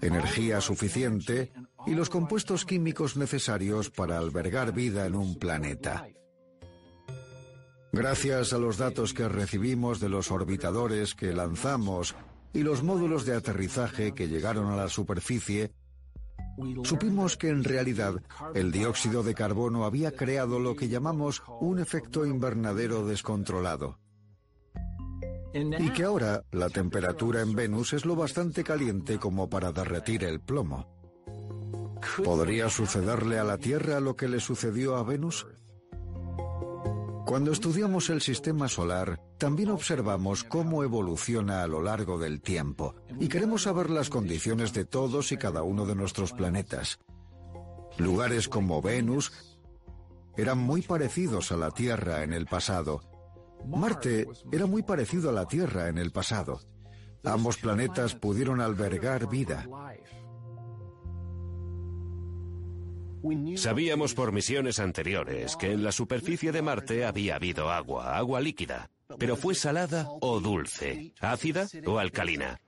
energía suficiente y los compuestos químicos necesarios para albergar vida en un planeta. Gracias a los datos que recibimos de los orbitadores que lanzamos y los módulos de aterrizaje que llegaron a la superficie, supimos que en realidad el dióxido de carbono había creado lo que llamamos un efecto invernadero descontrolado. Y que ahora la temperatura en Venus es lo bastante caliente como para derretir el plomo. ¿Podría sucederle a la Tierra lo que le sucedió a Venus? Cuando estudiamos el sistema solar, también observamos cómo evoluciona a lo largo del tiempo y queremos saber las condiciones de todos y cada uno de nuestros planetas. Lugares como Venus eran muy parecidos a la Tierra en el pasado. Marte era muy parecido a la Tierra en el pasado. Ambos planetas pudieron albergar vida. Sabíamos por misiones anteriores que en la superficie de Marte había habido agua, agua líquida, pero fue salada o dulce, ácida o alcalina.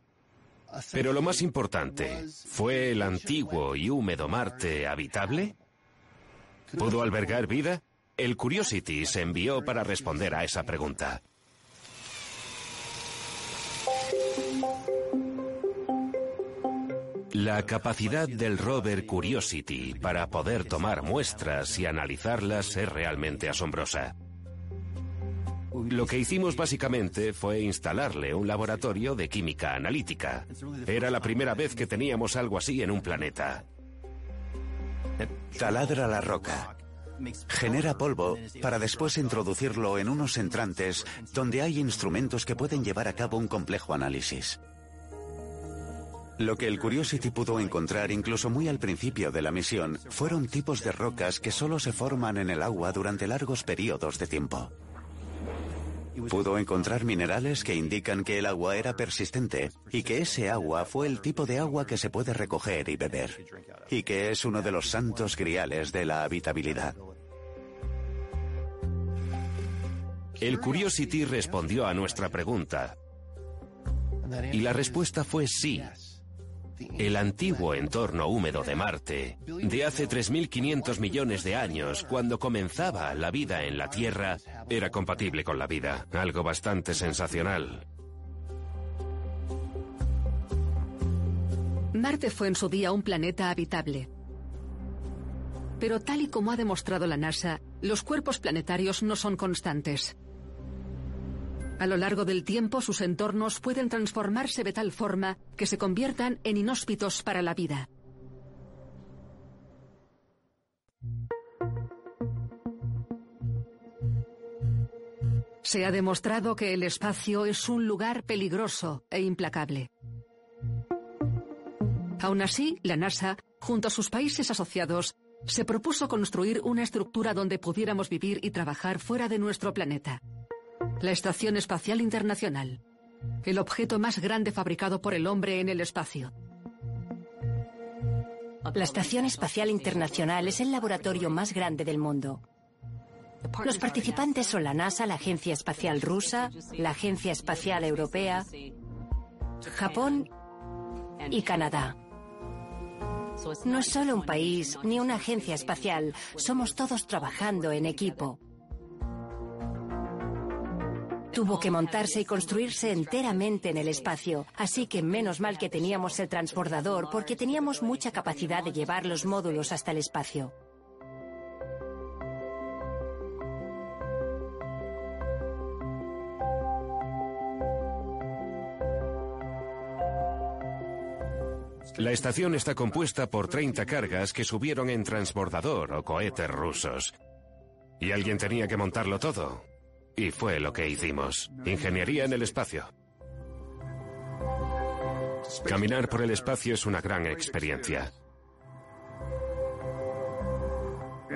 Pero lo más importante, ¿fue el antiguo y húmedo Marte habitable? ¿Pudo albergar vida? El Curiosity se envió para responder a esa pregunta. La capacidad del rover Curiosity para poder tomar muestras y analizarlas es realmente asombrosa. Lo que hicimos básicamente fue instalarle un laboratorio de química analítica. Era la primera vez que teníamos algo así en un planeta. Taladra la roca. Genera polvo para después introducirlo en unos entrantes donde hay instrumentos que pueden llevar a cabo un complejo análisis. Lo que el Curiosity pudo encontrar incluso muy al principio de la misión fueron tipos de rocas que solo se forman en el agua durante largos periodos de tiempo. Pudo encontrar minerales que indican que el agua era persistente y que ese agua fue el tipo de agua que se puede recoger y beber, y que es uno de los santos griales de la habitabilidad. El Curiosity respondió a nuestra pregunta. Y la respuesta fue sí. El antiguo entorno húmedo de Marte, de hace 3.500 millones de años, cuando comenzaba la vida en la Tierra, era compatible con la vida, algo bastante sensacional. Marte fue en su día un planeta habitable. Pero tal y como ha demostrado la NASA, los cuerpos planetarios no son constantes. A lo largo del tiempo sus entornos pueden transformarse de tal forma que se conviertan en inhóspitos para la vida. Se ha demostrado que el espacio es un lugar peligroso e implacable. Aún así, la NASA, junto a sus países asociados, se propuso construir una estructura donde pudiéramos vivir y trabajar fuera de nuestro planeta. La Estación Espacial Internacional. El objeto más grande fabricado por el hombre en el espacio. La Estación Espacial Internacional es el laboratorio más grande del mundo. Los participantes son la NASA, la Agencia Espacial Rusa, la Agencia Espacial Europea, Japón y Canadá. No es solo un país ni una agencia espacial, somos todos trabajando en equipo. Tuvo que montarse y construirse enteramente en el espacio, así que menos mal que teníamos el transbordador porque teníamos mucha capacidad de llevar los módulos hasta el espacio. La estación está compuesta por 30 cargas que subieron en transbordador o cohetes rusos. Y alguien tenía que montarlo todo. Y fue lo que hicimos. Ingeniería en el espacio. Caminar por el espacio es una gran experiencia.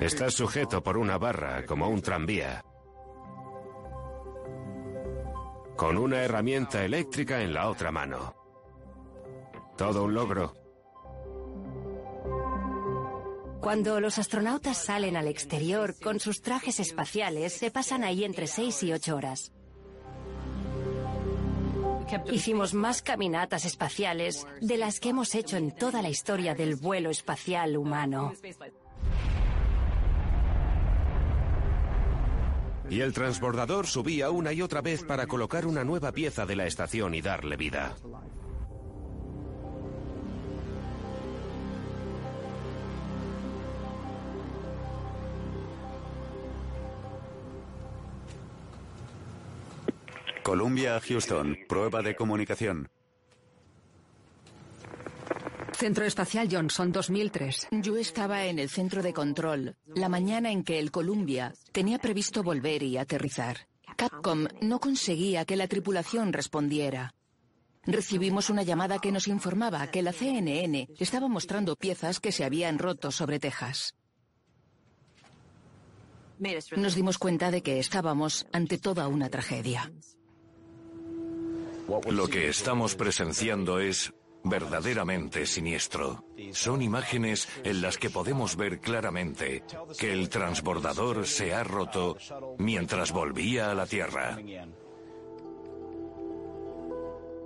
Estás sujeto por una barra como un tranvía. Con una herramienta eléctrica en la otra mano. Todo un logro. Cuando los astronautas salen al exterior con sus trajes espaciales, se pasan ahí entre 6 y 8 horas. Hicimos más caminatas espaciales de las que hemos hecho en toda la historia del vuelo espacial humano. Y el transbordador subía una y otra vez para colocar una nueva pieza de la estación y darle vida. Columbia, Houston. Prueba de comunicación. Centro Espacial Johnson 2003. Yo estaba en el centro de control, la mañana en que el Columbia tenía previsto volver y aterrizar. Capcom no conseguía que la tripulación respondiera. Recibimos una llamada que nos informaba que la CNN estaba mostrando piezas que se habían roto sobre Texas. Nos dimos cuenta de que estábamos ante toda una tragedia. Lo que estamos presenciando es verdaderamente siniestro. Son imágenes en las que podemos ver claramente que el transbordador se ha roto mientras volvía a la Tierra.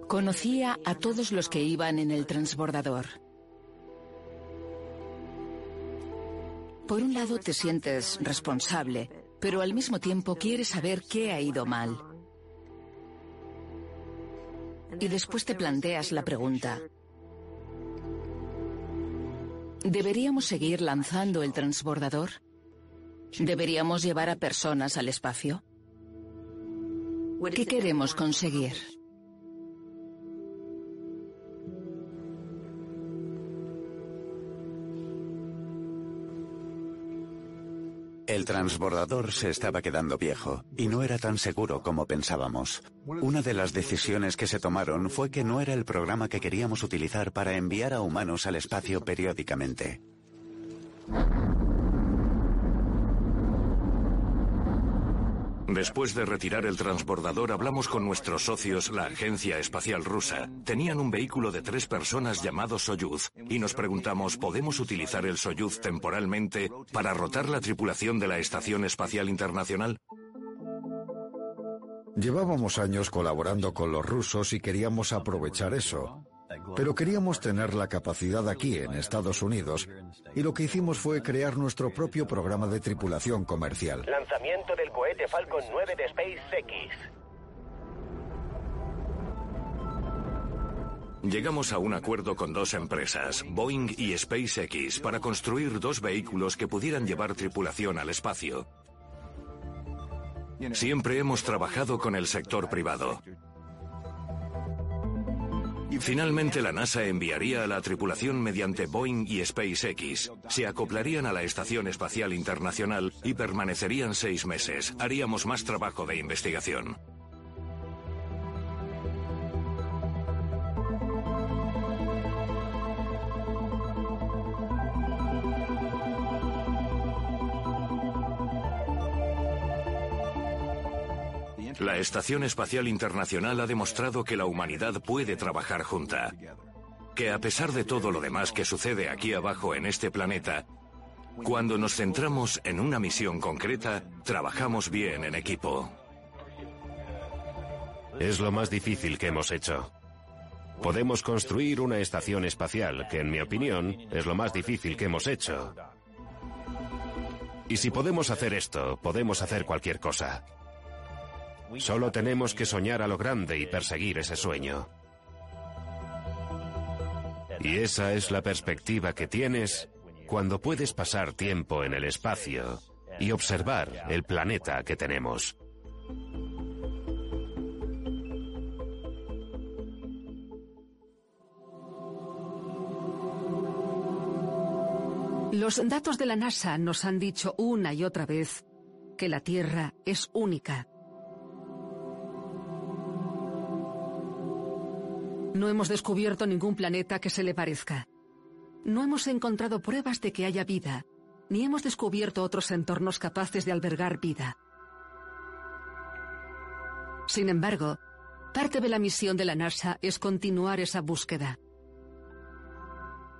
Conocía a todos los que iban en el transbordador. Por un lado te sientes responsable, pero al mismo tiempo quieres saber qué ha ido mal. Y después te planteas la pregunta, ¿deberíamos seguir lanzando el transbordador? ¿Deberíamos llevar a personas al espacio? ¿Qué queremos conseguir? El transbordador se estaba quedando viejo y no era tan seguro como pensábamos. Una de las decisiones que se tomaron fue que no era el programa que queríamos utilizar para enviar a humanos al espacio periódicamente. Después de retirar el transbordador, hablamos con nuestros socios, la Agencia Espacial Rusa. Tenían un vehículo de tres personas llamado Soyuz y nos preguntamos, ¿podemos utilizar el Soyuz temporalmente para rotar la tripulación de la Estación Espacial Internacional? Llevábamos años colaborando con los rusos y queríamos aprovechar eso. Pero queríamos tener la capacidad aquí en Estados Unidos y lo que hicimos fue crear nuestro propio programa de tripulación comercial. Lanzamiento del cohete Falcon 9 de SpaceX. Llegamos a un acuerdo con dos empresas, Boeing y SpaceX, para construir dos vehículos que pudieran llevar tripulación al espacio. Siempre hemos trabajado con el sector privado. Finalmente la NASA enviaría a la tripulación mediante Boeing y SpaceX. Se acoplarían a la Estación Espacial Internacional y permanecerían seis meses. Haríamos más trabajo de investigación. La Estación Espacial Internacional ha demostrado que la humanidad puede trabajar junta. Que a pesar de todo lo demás que sucede aquí abajo en este planeta, cuando nos centramos en una misión concreta, trabajamos bien en equipo. Es lo más difícil que hemos hecho. Podemos construir una estación espacial, que en mi opinión es lo más difícil que hemos hecho. Y si podemos hacer esto, podemos hacer cualquier cosa. Solo tenemos que soñar a lo grande y perseguir ese sueño. Y esa es la perspectiva que tienes cuando puedes pasar tiempo en el espacio y observar el planeta que tenemos. Los datos de la NASA nos han dicho una y otra vez que la Tierra es única No hemos descubierto ningún planeta que se le parezca. No hemos encontrado pruebas de que haya vida, ni hemos descubierto otros entornos capaces de albergar vida. Sin embargo, parte de la misión de la NASA es continuar esa búsqueda.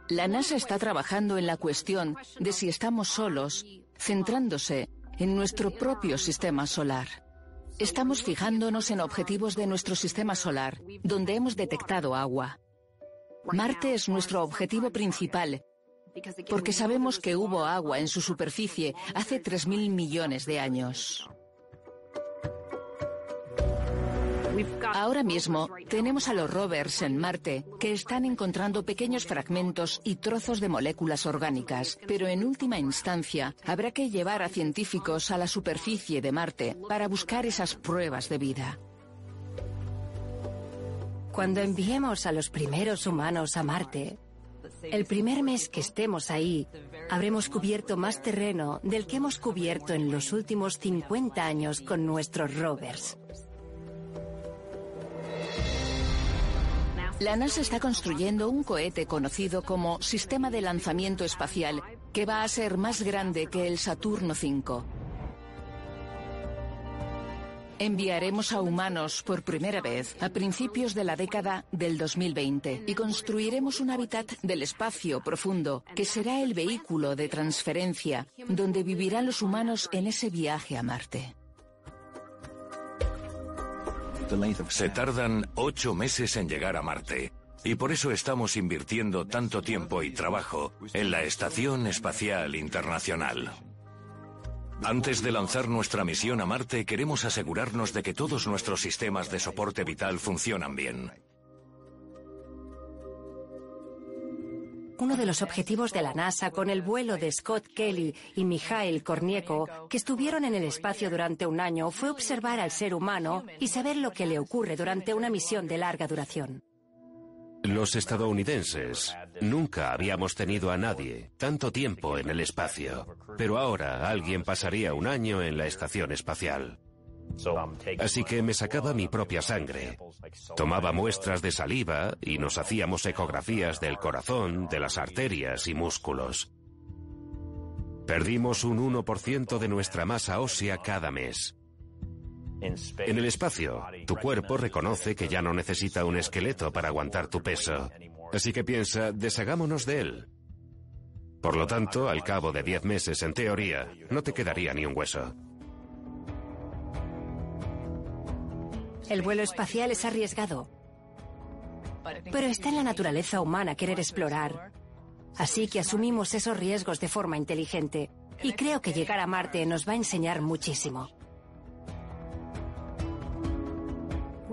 La NASA está trabajando en la cuestión de si estamos solos, centrándose en nuestro propio sistema solar. Estamos fijándonos en objetivos de nuestro sistema solar, donde hemos detectado agua. Marte es nuestro objetivo principal, porque sabemos que hubo agua en su superficie hace 3.000 millones de años. Ahora mismo tenemos a los rovers en Marte que están encontrando pequeños fragmentos y trozos de moléculas orgánicas, pero en última instancia habrá que llevar a científicos a la superficie de Marte para buscar esas pruebas de vida. Cuando enviemos a los primeros humanos a Marte, El primer mes que estemos ahí, habremos cubierto más terreno del que hemos cubierto en los últimos 50 años con nuestros rovers. La NASA está construyendo un cohete conocido como Sistema de Lanzamiento Espacial, que va a ser más grande que el Saturno V. Enviaremos a humanos por primera vez a principios de la década del 2020 y construiremos un hábitat del espacio profundo que será el vehículo de transferencia donde vivirán los humanos en ese viaje a Marte. Se tardan ocho meses en llegar a Marte. Y por eso estamos invirtiendo tanto tiempo y trabajo en la Estación Espacial Internacional. Antes de lanzar nuestra misión a Marte, queremos asegurarnos de que todos nuestros sistemas de soporte vital funcionan bien. Uno de los objetivos de la NASA con el vuelo de Scott Kelly y Mikhail Kornieko, que estuvieron en el espacio durante un año, fue observar al ser humano y saber lo que le ocurre durante una misión de larga duración. Los estadounidenses nunca habíamos tenido a nadie tanto tiempo en el espacio, pero ahora alguien pasaría un año en la estación espacial. Así que me sacaba mi propia sangre. Tomaba muestras de saliva y nos hacíamos ecografías del corazón, de las arterias y músculos. Perdimos un 1% de nuestra masa ósea cada mes. En el espacio, tu cuerpo reconoce que ya no necesita un esqueleto para aguantar tu peso. Así que piensa, deshagámonos de él. Por lo tanto, al cabo de 10 meses, en teoría, no te quedaría ni un hueso. El vuelo espacial es arriesgado. Pero está en la naturaleza humana querer explorar. Así que asumimos esos riesgos de forma inteligente. Y creo que llegar a Marte nos va a enseñar muchísimo.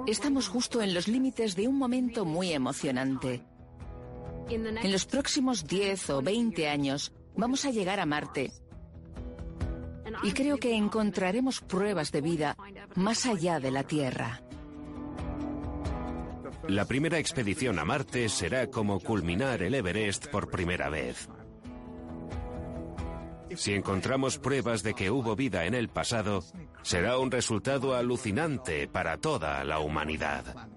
Estamos justo en los límites de un momento muy emocionante. En los próximos 10 o 20 años vamos a llegar a Marte. Y creo que encontraremos pruebas de vida más allá de la Tierra. La primera expedición a Marte será como culminar el Everest por primera vez. Si encontramos pruebas de que hubo vida en el pasado, será un resultado alucinante para toda la humanidad.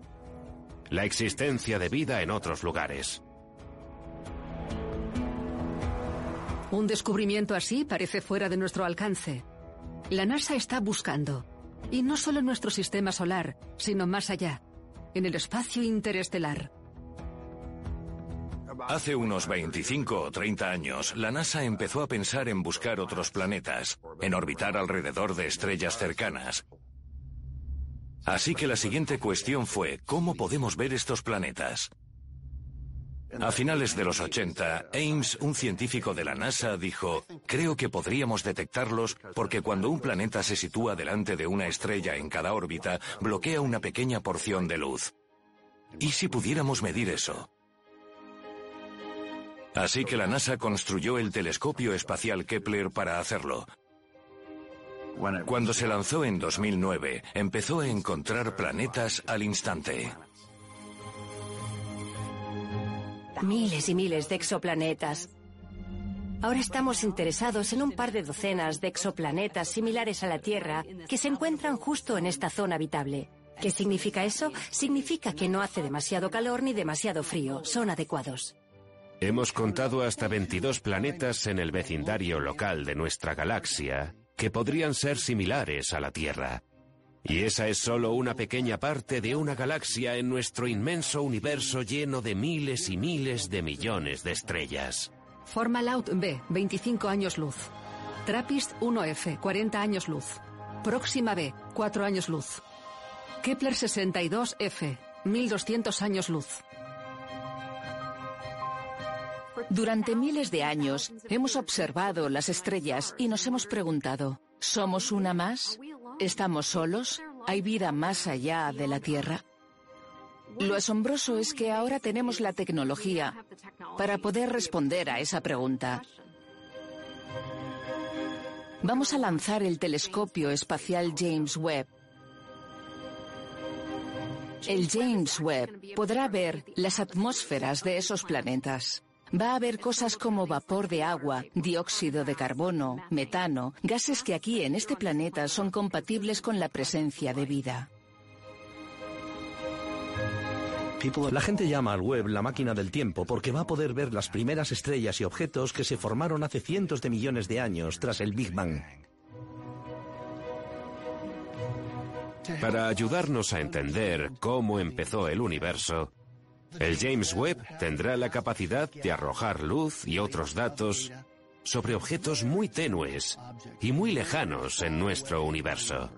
La existencia de vida en otros lugares. Un descubrimiento así parece fuera de nuestro alcance. La NASA está buscando, y no solo en nuestro sistema solar, sino más allá, en el espacio interestelar. Hace unos 25 o 30 años, la NASA empezó a pensar en buscar otros planetas, en orbitar alrededor de estrellas cercanas. Así que la siguiente cuestión fue, ¿cómo podemos ver estos planetas? A finales de los 80, Ames, un científico de la NASA, dijo, creo que podríamos detectarlos porque cuando un planeta se sitúa delante de una estrella en cada órbita, bloquea una pequeña porción de luz. ¿Y si pudiéramos medir eso? Así que la NASA construyó el telescopio espacial Kepler para hacerlo. Cuando se lanzó en 2009, empezó a encontrar planetas al instante. Miles y miles de exoplanetas. Ahora estamos interesados en un par de docenas de exoplanetas similares a la Tierra que se encuentran justo en esta zona habitable. ¿Qué significa eso? Significa que no hace demasiado calor ni demasiado frío, son adecuados. Hemos contado hasta 22 planetas en el vecindario local de nuestra galaxia que podrían ser similares a la Tierra. Y esa es solo una pequeña parte de una galaxia en nuestro inmenso universo lleno de miles y miles de millones de estrellas. Formalaut B, 25 años luz. Trappist 1F, 40 años luz. Próxima B, 4 años luz. Kepler 62F, 1200 años luz. Durante miles de años hemos observado las estrellas y nos hemos preguntado, ¿somos una más? ¿Estamos solos? ¿Hay vida más allá de la Tierra? Lo asombroso es que ahora tenemos la tecnología para poder responder a esa pregunta. Vamos a lanzar el telescopio espacial James Webb. El James Webb podrá ver las atmósferas de esos planetas. Va a haber cosas como vapor de agua, dióxido de carbono, metano, gases que aquí en este planeta son compatibles con la presencia de vida. La gente llama al web la máquina del tiempo porque va a poder ver las primeras estrellas y objetos que se formaron hace cientos de millones de años tras el Big Bang. Para ayudarnos a entender cómo empezó el universo, el James Webb tendrá la capacidad de arrojar luz y otros datos sobre objetos muy tenues y muy lejanos en nuestro universo.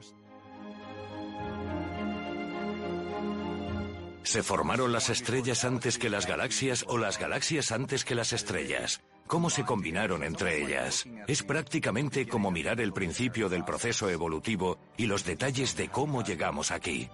¿Se formaron las estrellas antes que las galaxias o las galaxias antes que las estrellas? ¿Cómo se combinaron entre ellas? Es prácticamente como mirar el principio del proceso evolutivo y los detalles de cómo llegamos aquí.